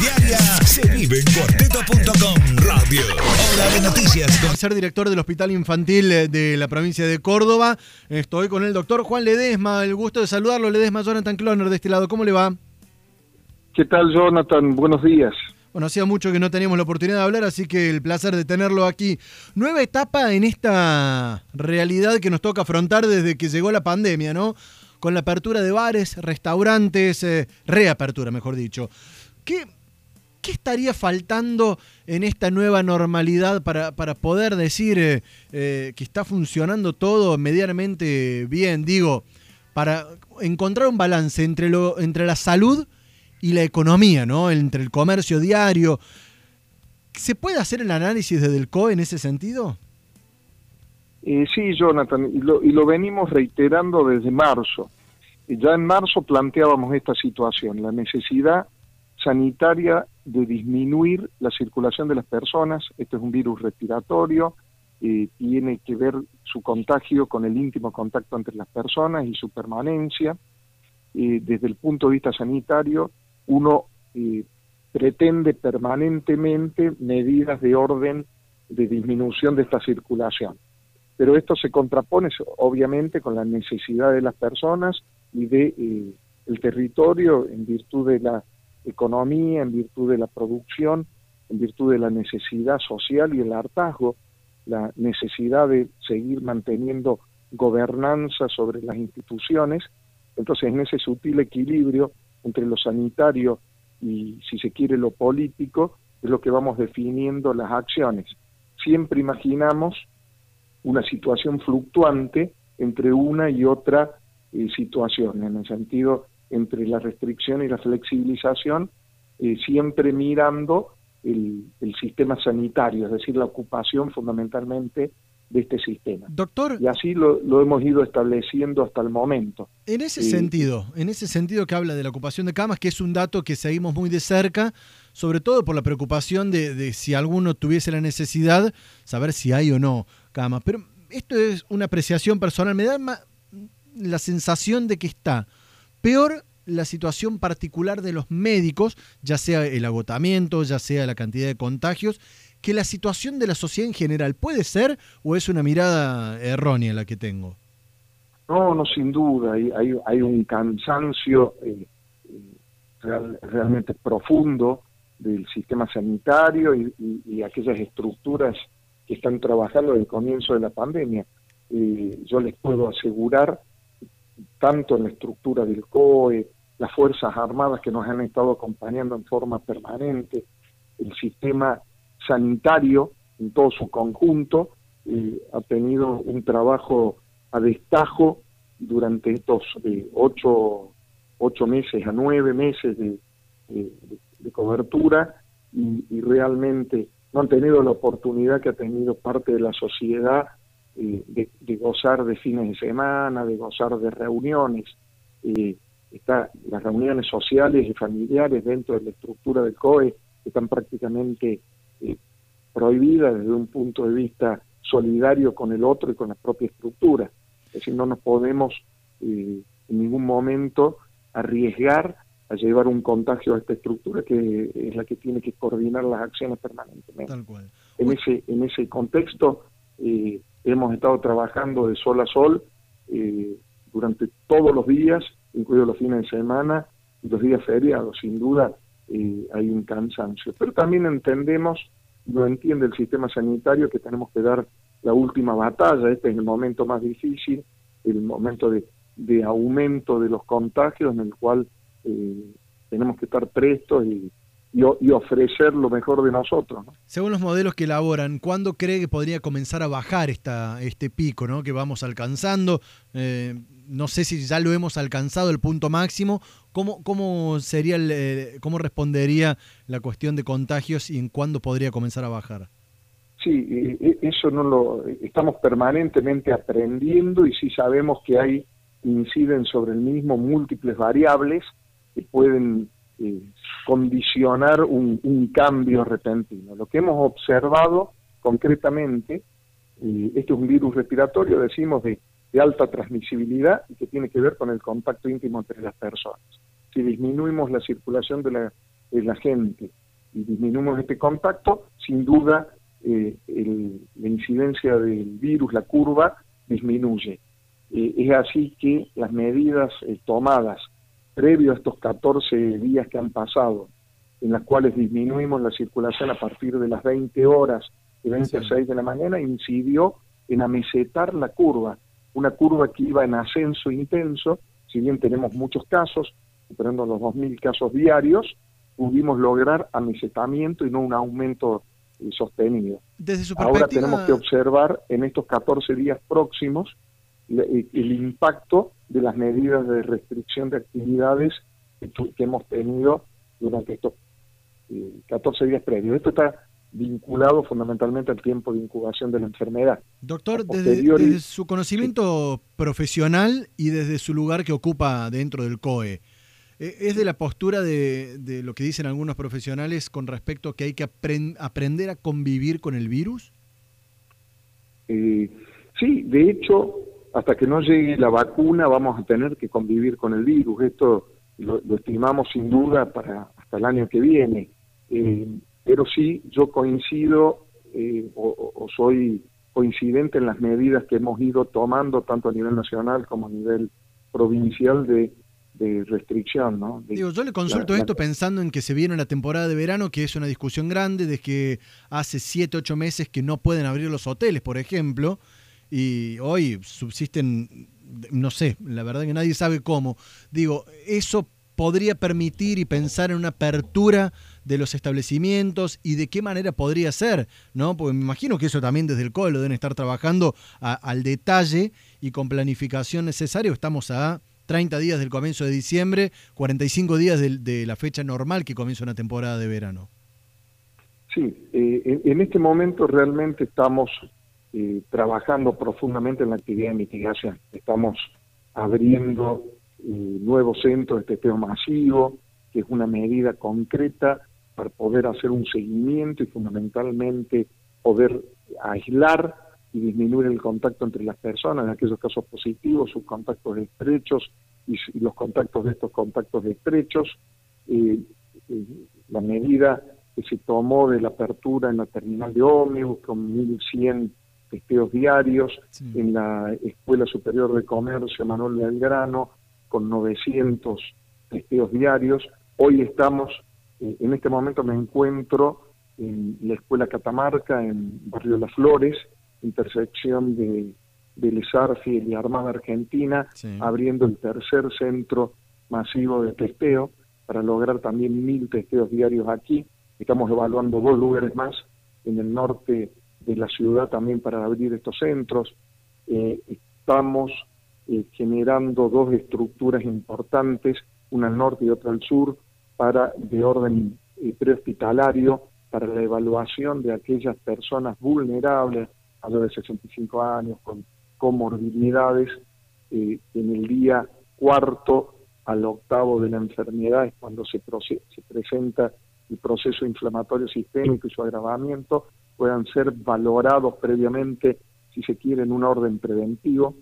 Diaria se vive en cuarteto.com Radio. Hora de noticias. Con ser director del Hospital Infantil eh, de la provincia de Córdoba, estoy con el doctor Juan Ledesma. El gusto de saludarlo, Ledesma, Jonathan Cloner de este lado. ¿Cómo le va? ¿Qué tal, Jonathan? Buenos días. Bueno, hacía mucho que no teníamos la oportunidad de hablar, así que el placer de tenerlo aquí. Nueva etapa en esta realidad que nos toca afrontar desde que llegó la pandemia, ¿no? Con la apertura de bares, restaurantes, eh, reapertura, mejor dicho. ¿Qué, ¿Qué estaría faltando en esta nueva normalidad para, para poder decir eh, eh, que está funcionando todo medianamente bien? Digo, para encontrar un balance entre, lo, entre la salud y la economía, ¿no? Entre el comercio diario. ¿Se puede hacer el análisis desde el COE en ese sentido? Eh, sí, Jonathan, y lo, y lo venimos reiterando desde marzo. Ya en marzo planteábamos esta situación, la necesidad sanitaria de disminuir la circulación de las personas. Esto es un virus respiratorio, eh, tiene que ver su contagio con el íntimo contacto entre las personas y su permanencia. Eh, desde el punto de vista sanitario, uno eh, pretende permanentemente medidas de orden de disminución de esta circulación. Pero esto se contrapone obviamente con la necesidad de las personas y de eh, el territorio en virtud de la economía, en virtud de la producción, en virtud de la necesidad social y el hartazgo, la necesidad de seguir manteniendo gobernanza sobre las instituciones. Entonces, en ese sutil equilibrio entre lo sanitario y, si se quiere, lo político, es lo que vamos definiendo las acciones. Siempre imaginamos una situación fluctuante entre una y otra eh, situación, en el sentido entre la restricción y la flexibilización, eh, siempre mirando el, el, sistema sanitario, es decir, la ocupación fundamentalmente de este sistema. Doctor. Y así lo, lo hemos ido estableciendo hasta el momento. En ese sentido, en ese sentido que habla de la ocupación de camas, que es un dato que seguimos muy de cerca, sobre todo por la preocupación de, de si alguno tuviese la necesidad, saber si hay o no camas. Pero esto es una apreciación personal, me da la sensación de que está peor la situación particular de los médicos, ya sea el agotamiento, ya sea la cantidad de contagios, que la situación de la sociedad en general. ¿Puede ser o es una mirada errónea la que tengo? No, no, sin duda. Hay, un cansancio eh, real, realmente profundo del sistema sanitario y, aquellas estructuras que están trabajando desde el comienzo de la pandemia. Eh, yo les puedo asegurar, tanto en la estructura del COE, las Fuerzas Armadas que nos han estado acompañando en forma permanente, el sistema sanitario en todo su conjunto eh, ha tenido un trabajo a destajo durante estos eh, ocho, ocho meses a nueve meses de, cobertura y, y, realmente no han tenido la oportunidad que ha tenido parte de la sociedad eh, de, de, gozar de fines de semana, de gozar de reuniones. Eh, está, las reuniones sociales y familiares dentro de la estructura del COE están prácticamente eh, prohibida desde un punto de vista solidario con el otro y con la propia estructura. Es decir, no nos podemos eh, en ningún momento arriesgar a llevar un contagio a esta estructura que es la que tiene que coordinar las acciones permanentemente. Tal cual. En ese, en ese contexto eh, hemos estado trabajando de sol a sol eh, durante todos los días, incluidos los fines de semana y los días feriados. Sin duda eh, hay un cansancio, pero también entendemos lo entiende el sistema sanitario que tenemos que dar la última batalla, este es el momento más difícil, el momento de, de aumento de los contagios en el cual eh, tenemos que estar prestos y, y, y, ofrecer lo mejor de nosotros. ¿no? Según los modelos que elaboran, ¿cuándo cree que podría comenzar a bajar esta, este pico ¿no? que vamos alcanzando? Eh, no sé si ya lo hemos alcanzado el punto máximo. ¿Cómo, cómo sería el, eh, cómo respondería la cuestión de contagios y en cuándo podría comenzar a bajar? Sí, eso no lo estamos permanentemente aprendiendo y sí sabemos que hay inciden sobre el mismo múltiples variables que pueden eh, condicionar un, cambio repentino. Lo que hemos observado concretamente, eh, este es un virus respiratorio, decimos, de, de alta transmisibilidad y que tiene que ver con el contacto íntimo entre las personas. Si disminuimos la circulación de la, es la gente y disminuimos este contacto, sin duda eh, la incidencia del virus, la curva, disminuye. Eh, es así que las medidas eh, tomadas previo a estos 14 días que han pasado, en las cuales disminuimos la circulación a partir de las 20 horas de 26 de la mañana, incidió en amesetar la curva, una curva que iba en ascenso intenso, si bien tenemos muchos casos, superando los 2.000 casos diarios, pudimos lograr amesetamiento y no un aumento eh, sostenido. Ahora tenemos que observar en estos 14 días próximos el impacto de las medidas de restricción de actividades que hemos tenido durante estos 14 eh, días previos. Esto está vinculado fundamentalmente al tiempo de incubación de la enfermedad. Doctor, desde, su conocimiento profesional y desde su lugar que ocupa dentro del COE, ¿e-, ¿es de la postura de, lo que dicen algunos profesionales con respecto a que hay que aprender a convivir con el virus? Eh, sí, de hecho, hasta que no llegue la vacuna vamos a tener que convivir con el virus. Esto lo, estimamos sin duda para hasta el año que viene. Eh, pero sí yo coincido eh, o, soy coincidente en las medidas que hemos ido tomando tanto a nivel nacional como a nivel provincial de, restricción. ¿no? Digo, yo le consulto esto pensando en que se viene la temporada de verano, que es una discusión grande, de que hace siete, ocho meses que no pueden abrir los hoteles, por ejemplo, y hoy subsisten, no sé, la verdad que nadie sabe cómo. Digo, eso podría permitir y pensar en una apertura de los establecimientos y de qué manera podría ser, ¿no? Porque me imagino que eso también desde el COE lo deben estar trabajando al detalle y con planificación necesaria. Estamos a 30 días del comienzo de diciembre, 45 días de, la fecha normal que comienza una temporada de verano. Sí, eh, en, este momento realmente estamos eh, trabajando profundamente en la actividad de mitigación. Estamos abriendo eh, nuevos centros de testeo masivo, que es una medida concreta para poder hacer un seguimiento y fundamentalmente poder aislar y disminuir el contacto entre las personas, en aquellos casos positivos, sus contactos estrechos y, los contactos de estos contactos estrechos. Eh, eh, la medida que se tomó de la apertura en la terminal de ómnibus con 1.100 testeos diarios, en la Escuela Superior de Comercio Manuel Belgrano con 900 testeos diarios. Hoy estamos eh, en este momento me encuentro en la Escuela Catamarca, en Barrio Las Flores, intersección de, de y Armada Argentina, abriendo el tercer centro masivo de testeo para lograr también mil testeos diarios aquí. Estamos evaluando dos lugares más en el norte de la ciudad también para abrir estos centros. Eh, estamos eh, generando dos estructuras importantes, una al norte y otra al sur, para de orden eh, prehospitalario para la evaluación de aquellas personas vulnerables, los de 65 años, con comorbilidades, en el día cuarto al octavo de la enfermedad es cuando se, se presenta el proceso inflamatorio sistémico y su agravamiento, puedan ser valorados previamente, si se quiere, en un orden preventivo,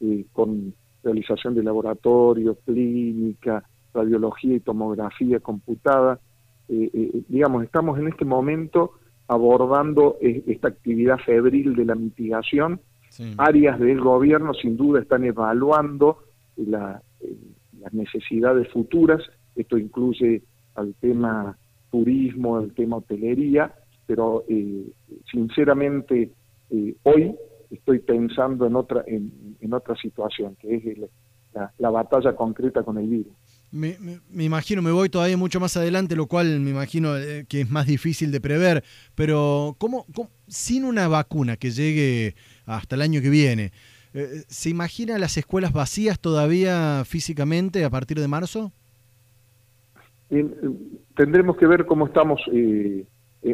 eh, con realización de laboratorio, clínica, radiología y tomografía computada. Eh, eh, digamos, estamos en este momento abordando esta actividad febril de la mitigación. Áreas del gobierno sin duda están evaluando las necesidades futuras. Esto incluye al tema turismo, al tema hotelería, pero sinceramente hoy estoy pensando en otra en, en otra situación, que es el, la, batalla concreta con el virus. Me, imagino, me voy todavía mucho más adelante, lo cual me imagino eh, que es más difícil de prever, pero ¿cómo, sin una vacuna que llegue hasta el año que viene, eh, ¿se imagina las escuelas vacías todavía físicamente a partir de marzo? tendremos que ver cómo estamos eh,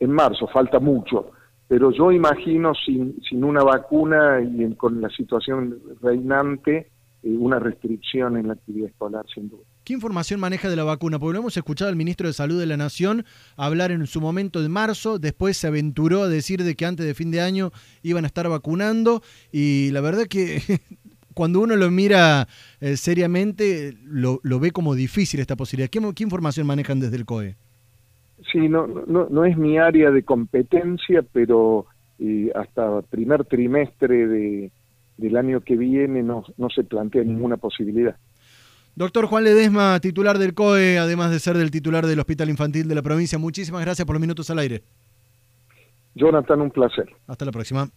en marzo, falta mucho, pero yo imagino sin, sin una vacuna y con la situación reinante, eh, una restricción en la actividad escolar, sin duda. ¿Qué información maneja de la vacuna? Porque lo hemos escuchado al ministro de Salud de la Nación hablar en su momento de marzo, después se aventuró a decir de que antes de fin de año iban a estar vacunando y la verdad que cuando uno lo mira eh, seriamente lo, ve como difícil esta posibilidad. ¿Qué, información manejan desde el COE? Sí, no, no, no es mi área de competencia, pero eh, hasta primer trimestre de, del año que viene no, no se plantea ninguna posibilidad. Doctor Juan Ledesma, titular del COE, además de ser del titular del Hospital Infantil de la provincia, muchísimas gracias por los minutos al aire. Jonathan, un placer. Hasta la próxima.